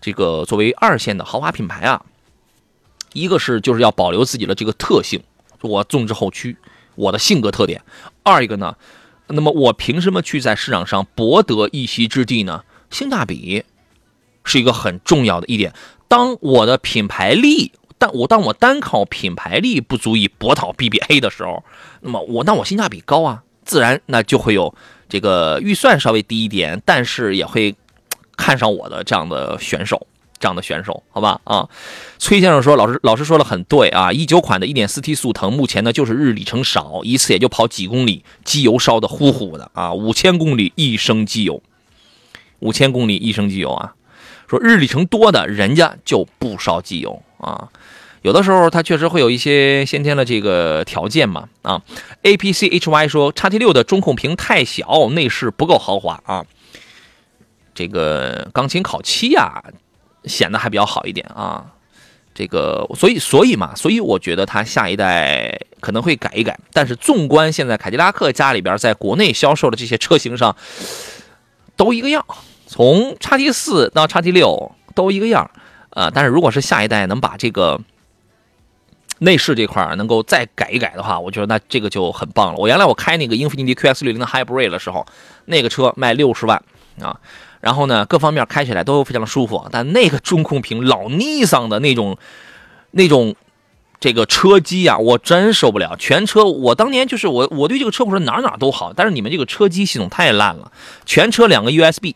这个作为二线的豪华品牌啊，一个是就是要保留自己的这个特性，我纵置后驱，我的性格特点；二一个呢，那么我凭什么去在市场上博得一席之地呢？性价比。是一个很重要的一点。当我的品牌力，但我当我单靠品牌力不足以博讨 BBA 的时候，那么我那我性价比高啊，自然那就会有这个预算稍微低一点，但是也会看上我的这样的选手，这样的选手，好吧？啊，崔先生说，老师老师说的很对啊，一九款的 1.4T 速腾目前呢就是日里程少，一次也就跑几公里，机油烧的呼呼的啊，五千公里一升机油，五千公里一升机油啊。说日里程多的人家就不烧机油啊，有的时候它确实会有一些先天的这个条件嘛啊。A P C H Y 说叉 T 六的中控屏太小，内饰不够豪华啊。这个钢琴烤漆呀，显得还比较好一点啊。这个所以所以嘛，所以我觉得它下一代可能会改一改。但是纵观现在凯迪拉克家里边在国内销售的这些车型上，都一个样。从叉 T 四到叉 T 六都一个样啊，但是如果是下一代能把这个内饰这块能够再改一改的话，我觉得那这个就很棒了。我原来我开那个英菲尼迪 QX 六零的 Hybrid 的时候，那个车卖六十万啊，然后呢各方面开起来都非常舒服，但那个中控屏老尼桑的那种那种这个车机啊，我真受不了。全车我当年就是我我对这个车我说哪哪都好，但是你们这个车机系统太烂了，全车两个 USB。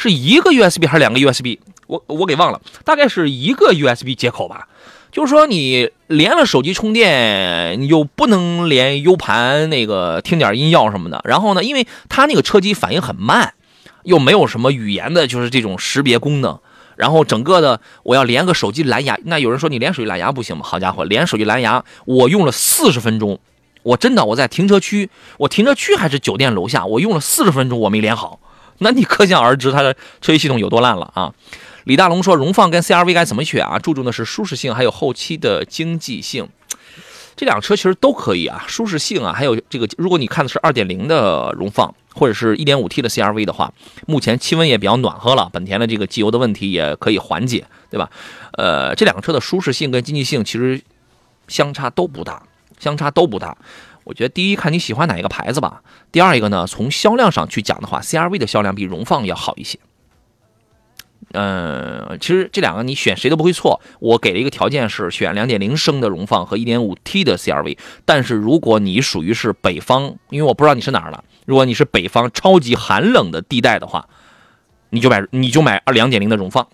是一个 USB 还是两个 USB？我我给忘了，大概是一个 USB 接口吧。就是说，你连了手机充电，你就不能连 U 盘那个听点音乐什么的。然后呢，因为它那个车机反应很慢，又没有什么语言的，就是这种识别功能。然后整个的，我要连个手机蓝牙，那有人说你连手机蓝牙不行吗？好家伙，连手机蓝牙，我用了四十分钟。我真的我在停车区，我停车区还是酒店楼下，我用了四十分钟我没连好，那你可想而知它的车机系统有多烂了啊！李大龙说，荣放跟 CRV 该怎么选啊？注重的是舒适性，还有后期的经济性。这两个车其实都可以啊，舒适性啊，还有这个，如果你看的是2.0的荣放，或者是一点五 T 的 CRV 的话，目前气温也比较暖和了，本田的这个机油的问题也可以缓解，对吧？呃，这两个车的舒适性跟经济性其实相差都不大，相差都不大。我觉得第一看你喜欢哪一个牌子吧，第二一个呢，从销量上去讲的话，CRV 的销量比荣放要好一些。嗯，其实这两个你选谁都不会错。我给了一个条件是选2.0升的荣放和 1.5T 的 CRV。但是如果你属于是北方，因为我不知道你是哪儿的，如果你是北方超级寒冷的地带的话，你就买你就买2.0的荣放，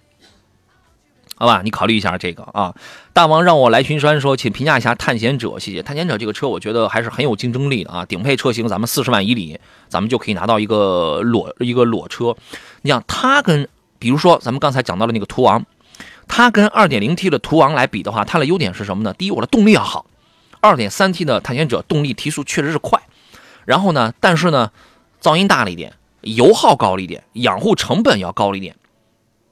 好吧？你考虑一下这个啊。大王让我来巡山说，请评价一下探险者，谢谢。探险者这个车我觉得还是很有竞争力的啊，顶配车型咱们四十万以里，咱们就可以拿到一个裸一个裸车。你想它跟比如说，咱们刚才讲到的那个途昂，它跟 2.0T 的途昂来比的话，它的优点是什么呢？第一，我的动力要好，2.3T 的探险者动力提速确实是快，然后呢，但是呢，噪音大了一点，油耗高了一点，养护成本要高了一点，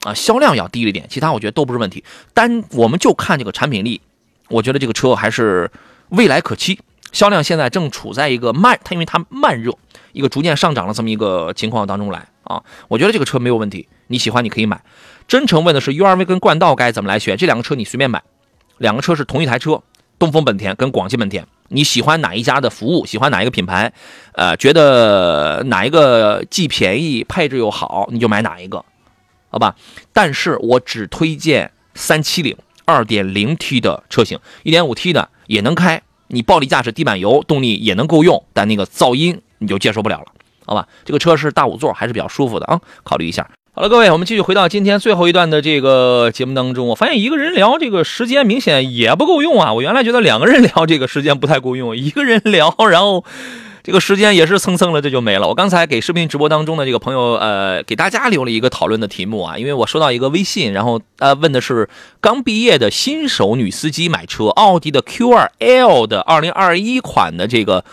啊，销量要低了一点，其他我觉得都不是问题。单我们就看这个产品力，我觉得这个车还是未来可期。销量现在正处在一个慢，它因为它慢热，一个逐渐上涨的这么一个情况当中来啊，我觉得这个车没有问题。你喜欢你可以买。真诚问的是 URV 跟冠道该怎么来选？这两个车你随便买，两个车是同一台车，东风本田跟广汽本田，你喜欢哪一家的服务？喜欢哪一个品牌？呃，觉得哪一个既便宜配置又好，你就买哪一个，好吧？但是我只推荐三七零 2.0T 的车型，1.5T 的也能开，你暴力驾驶、地板油，动力也能够用，但那个噪音你就接受不了了，好吧？这个车是大五座，还是比较舒服的啊，考虑一下。好了，各位，我们继续回到今天最后一段的这个节目当中。我发现一个人聊这个时间明显也不够用啊！我原来觉得两个人聊这个时间不太够用，一个人聊，然后这个时间也是蹭蹭了，这就没了。我刚才给视频直播当中的这个朋友，呃，给大家留了一个讨论的题目啊，因为我收到一个微信，然后呃问的是刚毕业的新手女司机买车，奥迪的 Q2L 的2021款的这个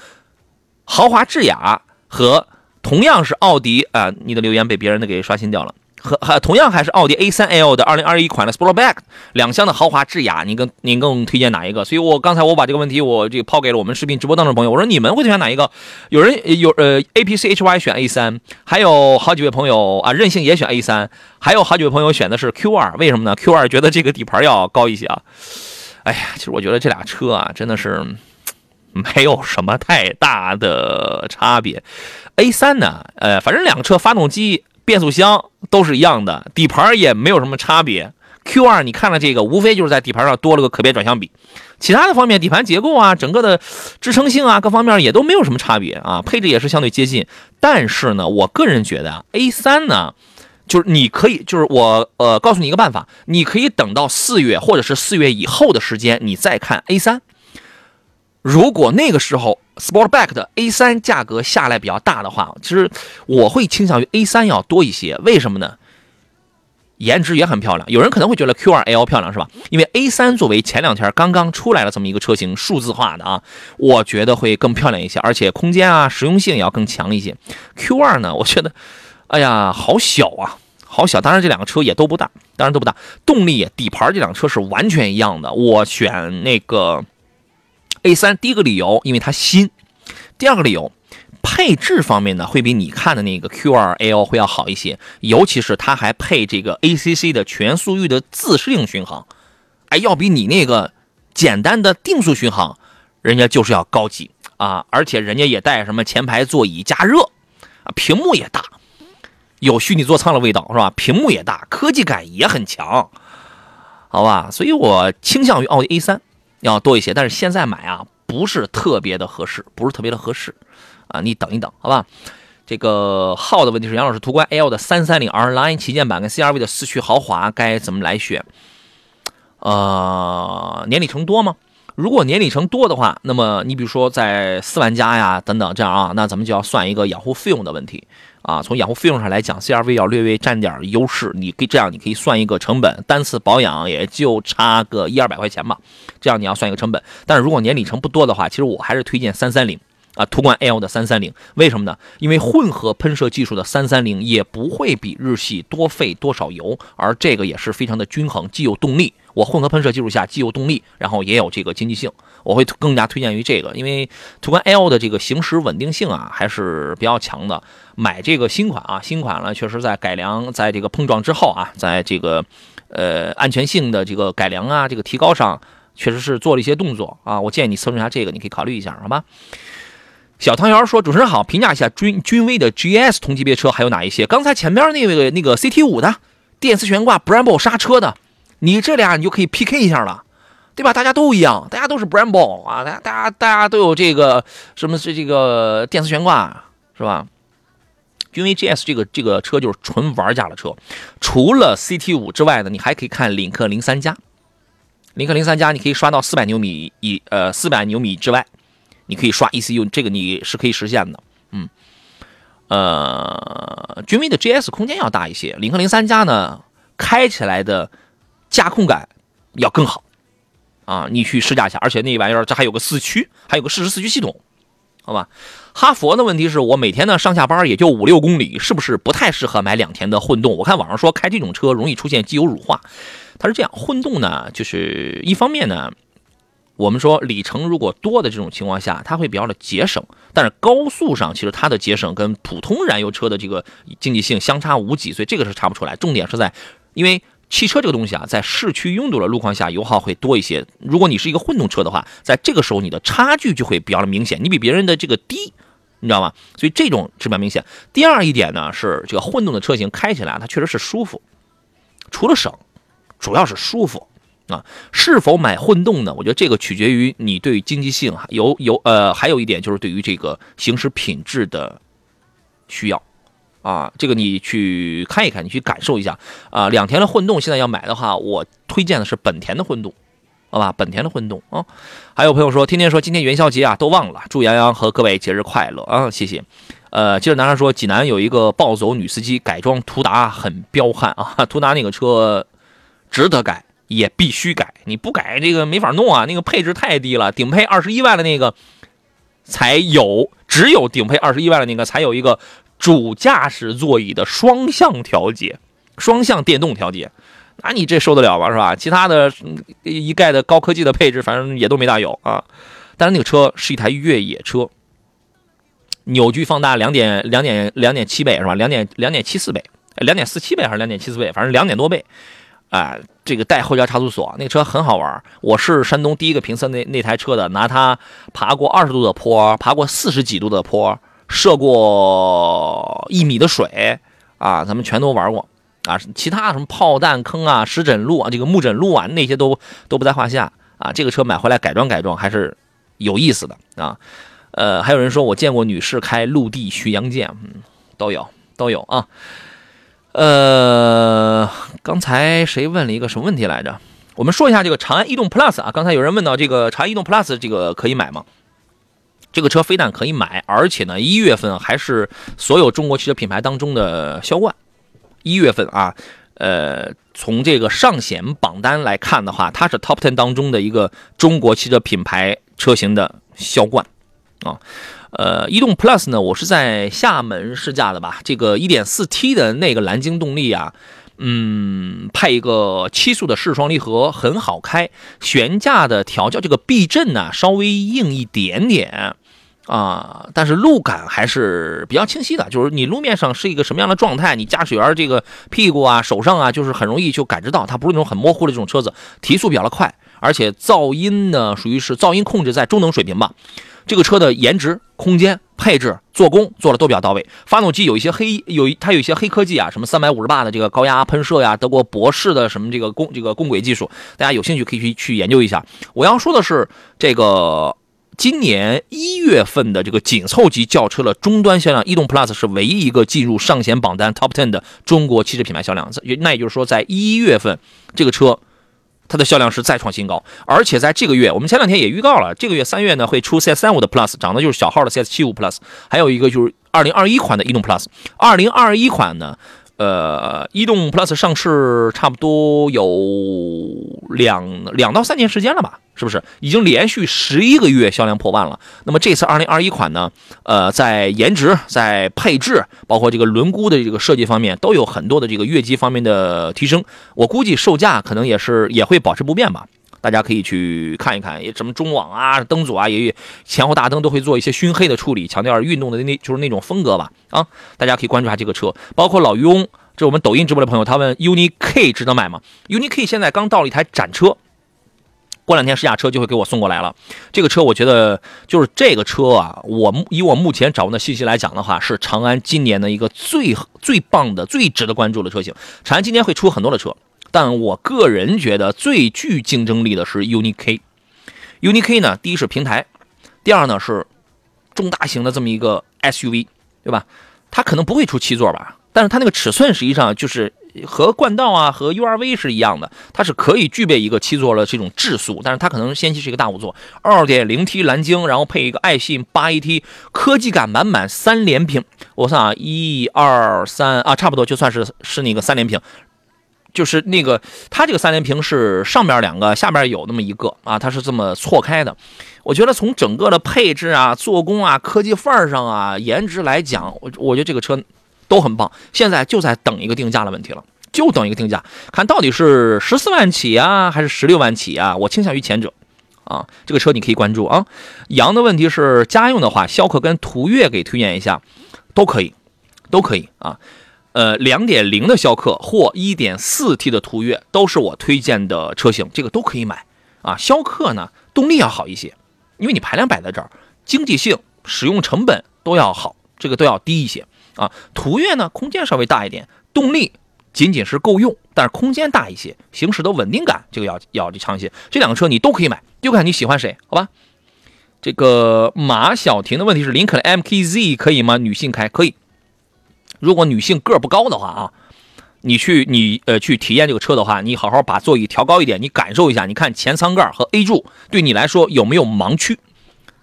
豪华智雅和。同样是奥迪啊，你的留言被别人的给刷新掉了。和和同样还是奥迪 A3L 的2021款的 Sportback 两厢的豪华智雅，你更您更推荐哪一个？所以我刚才我把这个问题我这个抛给了我们视频直播当中朋友，我说你们会推荐哪一个？有人有呃 APCHY 选 A3，还有好几位朋友啊任性也选 A3，还有好几位朋友选的是 Q2，为什么呢？Q2 觉得这个底盘要高一些啊。哎呀，其实我觉得这俩车啊真的是没有什么太大的差别。A 三呢？呃，反正两个车发动机、变速箱都是一样的，底盘也没有什么差别。Q 二你看了这个，无非就是在底盘上多了个可变转向比，其他的方面，底盘结构啊，整个的支撑性啊，各方面也都没有什么差别啊，配置也是相对接近。但是呢，我个人觉得啊 A 三呢，就是你可以，就是我呃告诉你一个办法，你可以等到四月或者是四月以后的时间，你再看 A 三。如果那个时候 Sportback 的 A3 价格下来比较大的话，其实我会倾向于 A3 要多一些。为什么呢？颜值也很漂亮。有人可能会觉得 Q2L 漂亮是吧？因为 A3 作为前两天刚刚出来了这么一个车型，数字化的啊，我觉得会更漂亮一些，而且空间啊、实用性也要更强一些。Q2 呢，我觉得，哎呀，好小啊，好小。当然这两个车也都不大，当然都不大。动力、底盘这辆车是完全一样的。我选那个。A 三第一个理由，因为它新；第二个理由，配置方面呢，会比你看的那个 Q2L 会要好一些，尤其是它还配这个 ACC 的全速域的自适应巡航，哎，要比你那个简单的定速巡航，人家就是要高级啊！而且人家也带什么前排座椅加热啊，屏幕也大，有虚拟座舱的味道是吧？屏幕也大，科技感也很强，好吧？所以我倾向于奥迪 A 三。要多一些，但是现在买啊不是特别的合适，不是特别的合适，啊，你等一等，好吧？这个号的问题是杨老师，途观 L 的三三零 R Line 旗舰版跟 CRV 的四驱豪华该怎么来选？呃，年里程多吗？如果年里程多的话，那么你比如说在四万加呀等等这样啊，那咱们就要算一个养护费用的问题。啊，从养护费用上来讲，CRV 要略微占点优势。你可以这样，你可以算一个成本，单次保养也就差个一二百块钱吧。这样你要算一个成本。但是如果年里程不多的话，其实我还是推荐三三零啊，途观 L 的三三零，为什么呢？因为混合喷射技术的三三零也不会比日系多费多少油，而这个也是非常的均衡，既有动力，我混合喷射技术下既有动力，然后也有这个经济性，我会更加推荐于这个，因为途观 L 的这个行驶稳定性啊还是比较强的。买这个新款啊，新款呢确实在改良，在这个碰撞之后啊，在这个呃安全性的这个改良啊，这个提高上，确实是做了一些动作啊。我建议你测试一下这个，你可以考虑一下，好吧？小汤圆说：“主持人好，评价一下君君威的 GS 同级别车还有哪一些？刚才前边那个那个 CT 五的电磁悬挂 Brembo 刹车的，你这俩你就可以 PK 一下了，对吧？大家都一样，大家都是 Brembo 啊，大家大家大家都有这个什么是这个电磁悬挂是吧？君威 GS 这个这个车就是纯玩家的车，除了 CT 五之外呢，你还可以看领克零三加，领克零三加你可以刷到四百牛米以呃四百牛米之外。”你可以刷 ECU，这个你是可以实现的。嗯，呃，君威的 GS 空间要大一些，领克零三加呢，开起来的驾控感要更好啊。你去试驾一下，而且那玩意儿这还有个四驱，还有个适时四驱系统，好吧？哈佛的问题是我每天呢上下班也就五六公里，是不是不太适合买两天的混动？我看网上说开这种车容易出现机油乳化，它是这样，混动呢就是一方面呢。我们说里程如果多的这种情况下，它会比较的节省，但是高速上其实它的节省跟普通燃油车的这个经济性相差无几，所以这个是查不出来。重点是在，因为汽车这个东西啊，在市区拥堵的路况下，油耗会多一些。如果你是一个混动车的话，在这个时候你的差距就会比较的明显，你比别人的这个低，你知道吗？所以这种是比较明显。第二一点呢，是这个混动的车型开起来它确实是舒服，除了省，主要是舒服。啊，是否买混动呢？我觉得这个取决于你对经济性，有有呃，还有一点就是对于这个行驶品质的需要啊。这个你去看一看，你去感受一下啊。两田的混动现在要买的话，我推荐的是本田的混动，好吧？本田的混动啊。还有朋友说，天天说今天元宵节啊，都忘了，祝杨洋和各位节日快乐啊，谢谢。呃，接着男孩说，济南有一个暴走女司机改装途达很彪悍啊，途达那个车值得改。也必须改，你不改这个没法弄啊！那个配置太低了，顶配二十一万的那个才有，只有顶配二十一万的那个才有一个主驾驶座椅的双向调节，双向电动调节，那你这受得了吗？是吧？其他的一概的高科技的配置，反正也都没大有啊。但是那个车是一台越野车，扭矩放大两点两点两点七倍是吧？两点两点七四倍，两点四七倍还是两点七四倍？反正两点多倍。啊，这个带后脚差速锁，那个车很好玩。我是山东第一个评测那那台车的，拿它爬过二十度的坡，爬过四十几度的坡，涉过一米的水啊，咱们全都玩过啊。其他什么炮弹坑啊、石枕路啊、这个木枕路啊，那些都都不在话下啊。这个车买回来改装改装还是有意思的啊。呃，还有人说我见过女士开陆地巡洋舰，嗯，都有都有啊。呃，刚才谁问了一个什么问题来着？我们说一下这个长安逸动 Plus 啊。刚才有人问到这个长安逸动 Plus 这个可以买吗？这个车非但可以买，而且呢，一月份还是所有中国汽车品牌当中的销冠。一月份啊，呃，从这个上险榜单来看的话，它是 Top Ten 当中的一个中国汽车品牌车型的销冠啊。呃，逸动 Plus 呢，我是在厦门试驾的吧？这个 1.4T 的那个蓝鲸动力啊，嗯，配一个七速的湿双离合，很好开。悬架的调教，这个避震呢稍微硬一点点啊，但是路感还是比较清晰的。就是你路面上是一个什么样的状态，你驾驶员这个屁股啊、手上啊，就是很容易就感知到，它不是那种很模糊的这种车子。提速比较的快，而且噪音呢属于是噪音控制在中等水平吧。这个车的颜值、空间、配置、做工做的都比较到位。发动机有一些黑，有它有一些黑科技啊，什么三百五十八的这个高压喷射呀，德国博士的什么这个公这个公轨技术，大家有兴趣可以去去研究一下。我要说的是，这个今年一月份的这个紧凑级轿车的终端销量，逸动 Plus 是唯一一个进入上险榜单 Top Ten 的中国汽车品牌销量。那也就是说，在一月份这个车。它的销量是再创新高，而且在这个月，我们前两天也预告了，这个月三月呢会出 CS 三五的 Plus，长得就是小号的 CS 七五 Plus，还有一个就是二零二一款的逸动 Plus。二零二一款呢，呃，逸动 Plus 上市差不多有两两到三年时间了吧？是不是已经连续十一个月销量破万了？那么这次二零二一款呢，呃，在颜值、在配置，包括这个轮毂的这个设计方面，都有很多的这个越级方面的提升。我估计售价可能也是也会保持不变吧。大家可以去看一看，也什么中网啊、灯组啊，也前后大灯都会做一些熏黑的处理，强调运动的那就是那种风格吧。啊，大家可以关注下这个车，包括老雍，这是我们抖音直播的朋友，他问 UNI K 值得买吗？UNI K 现在刚到了一台展车，过两天试驾车就会给我送过来了。这个车我觉得就是这个车啊，我以我目前掌握的信息来讲的话，是长安今年的一个最最棒的、最值得关注的车型。长安今年会出很多的车。但我个人觉得最具竞争力的是 UNI K。UNI K 呢，第一是平台，第二呢是中大型的这么一个 SUV，对吧？它可能不会出七座吧，但是它那个尺寸实际上就是和冠道啊和 URV 是一样的，它是可以具备一个七座的这种质素，但是它可能先期是一个大五座，2.0T 蓝鲸，然后配一个爱信 8AT，科技感满满，三连屏。我算啊，一二三啊，差不多就算是是那个三连屏。就是那个，它这个三连屏是上边两个，下边有那么一个啊，它是这么错开的。我觉得从整个的配置啊、做工啊、科技范儿上啊、颜值来讲，我我觉得这个车都很棒。现在就在等一个定价的问题了，就等一个定价，看到底是十四万起啊，还是十六万起啊？我倾向于前者啊。这个车你可以关注啊。杨的问题是家用的话，逍客跟途岳给推荐一下，都可以，都可以啊。呃，两点零的逍客或一点四 T 的途岳都是我推荐的车型，这个都可以买啊。逍客呢，动力要好一些，因为你排量摆在这儿，经济性、使用成本都要好，这个都要低一些啊。途岳呢，空间稍微大一点，动力仅仅是够用，但是空间大一些，行驶的稳定感这个要要强一些。这两个车你都可以买，就看你喜欢谁，好吧？这个马小婷的问题是林肯的 MKZ 可以吗？女性开可以。如果女性个儿不高的话啊，你去你呃去体验这个车的话，你好好把座椅调高一点，你感受一下，你看前舱盖和 A 柱对你来说有没有盲区？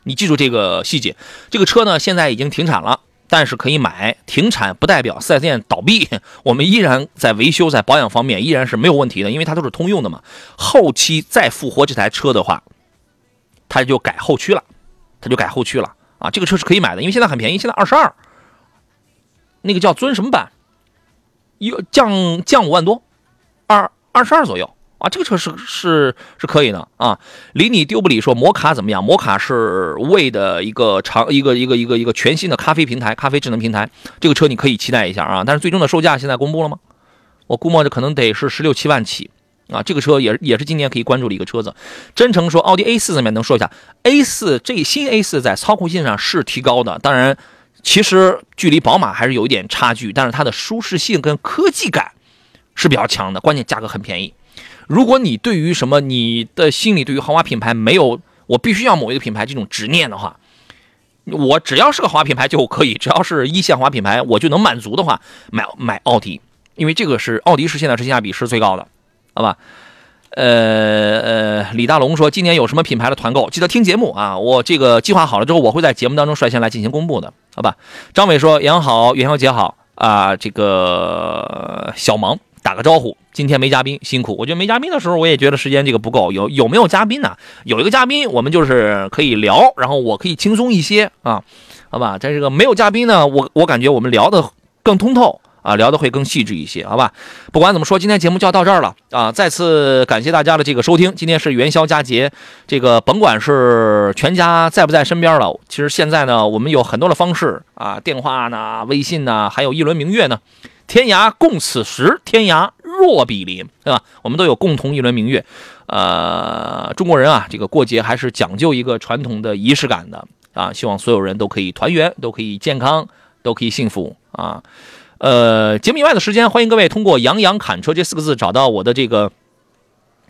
你记住这个细节。这个车呢现在已经停产了，但是可以买。停产不代表四 S 店倒闭，我们依然在维修在保养方面依然是没有问题的，因为它都是通用的嘛。后期再复活这台车的话，它就改后驱了，它就改后驱了啊。这个车是可以买的，因为现在很便宜，现在二十二。那个叫尊什么版？一降降五万多，二二十二左右啊，这个车是是是可以的啊。离你丢不理说摩卡怎么样？摩卡是魏的一个长一个一个一个一个全新的咖啡平台，咖啡智能平台。这个车你可以期待一下啊。但是最终的售价现在公布了吗？我估摸着可能得是十六七万起啊。这个车也也是今年可以关注的一个车子。真诚说奥迪 A 四怎么样？能说一下 A 四这新 A 四在操控性上是提高的，当然。其实距离宝马还是有一点差距，但是它的舒适性跟科技感是比较强的，关键价格很便宜。如果你对于什么你的心里对于豪华品牌没有我必须要某一个品牌这种执念的话，我只要是个豪华品牌就可以，只要是一线豪华品牌我就能满足的话，买买奥迪，因为这个是奥迪是现在是性价比是最高的，好吧？呃呃，李大龙说，今年有什么品牌的团购？记得听节目啊！我这个计划好了之后，我会在节目当中率先来进行公布的，好吧？张伟说，杨好，元宵节好啊！这个小芒打个招呼，今天没嘉宾，辛苦。我觉得没嘉宾的时候，我也觉得时间这个不够。有有没有嘉宾呢？有一个嘉宾，我们就是可以聊，然后我可以轻松一些啊，好吧？在这个没有嘉宾呢，我我感觉我们聊的更通透。啊，聊的会更细致一些，好吧？不管怎么说，今天节目就要到这儿了啊！再次感谢大家的这个收听。今天是元宵佳节，这个甭管是全家在不在身边了，其实现在呢，我们有很多的方式啊，电话呢、微信呢，还有一轮明月呢。天涯共此时，天涯若比邻，对吧？我们都有共同一轮明月。呃，中国人啊，这个过节还是讲究一个传统的仪式感的啊！希望所有人都可以团圆，都可以健康，都可以幸福啊！呃，节目以外的时间，欢迎各位通过“杨洋侃车”这四个字找到我的这个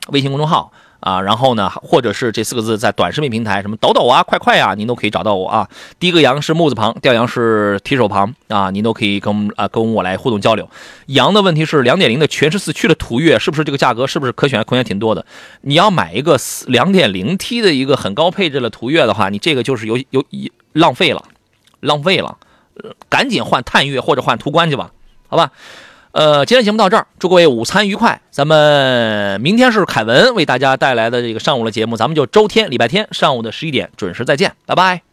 微信公众号啊，然后呢，或者是这四个字在短视频平台，什么抖抖啊、快快啊，您都可以找到我啊。第一个“杨”是木字旁，第二“杨”是提手旁啊，您都可以跟啊跟我来互动交流。杨的问题是两点零的全时四驱的途岳是不是这个价格？是不是可选空间挺多的？你要买一个两点零 T 的一个很高配置的途岳的话，你这个就是有有浪费了，浪费了。赶紧换探月或者换途观去吧，好吧。呃，今天节目到这儿，祝各位午餐愉快。咱们明天是凯文为大家带来的这个上午的节目，咱们就周天礼拜天上午的十一点准时再见，拜拜。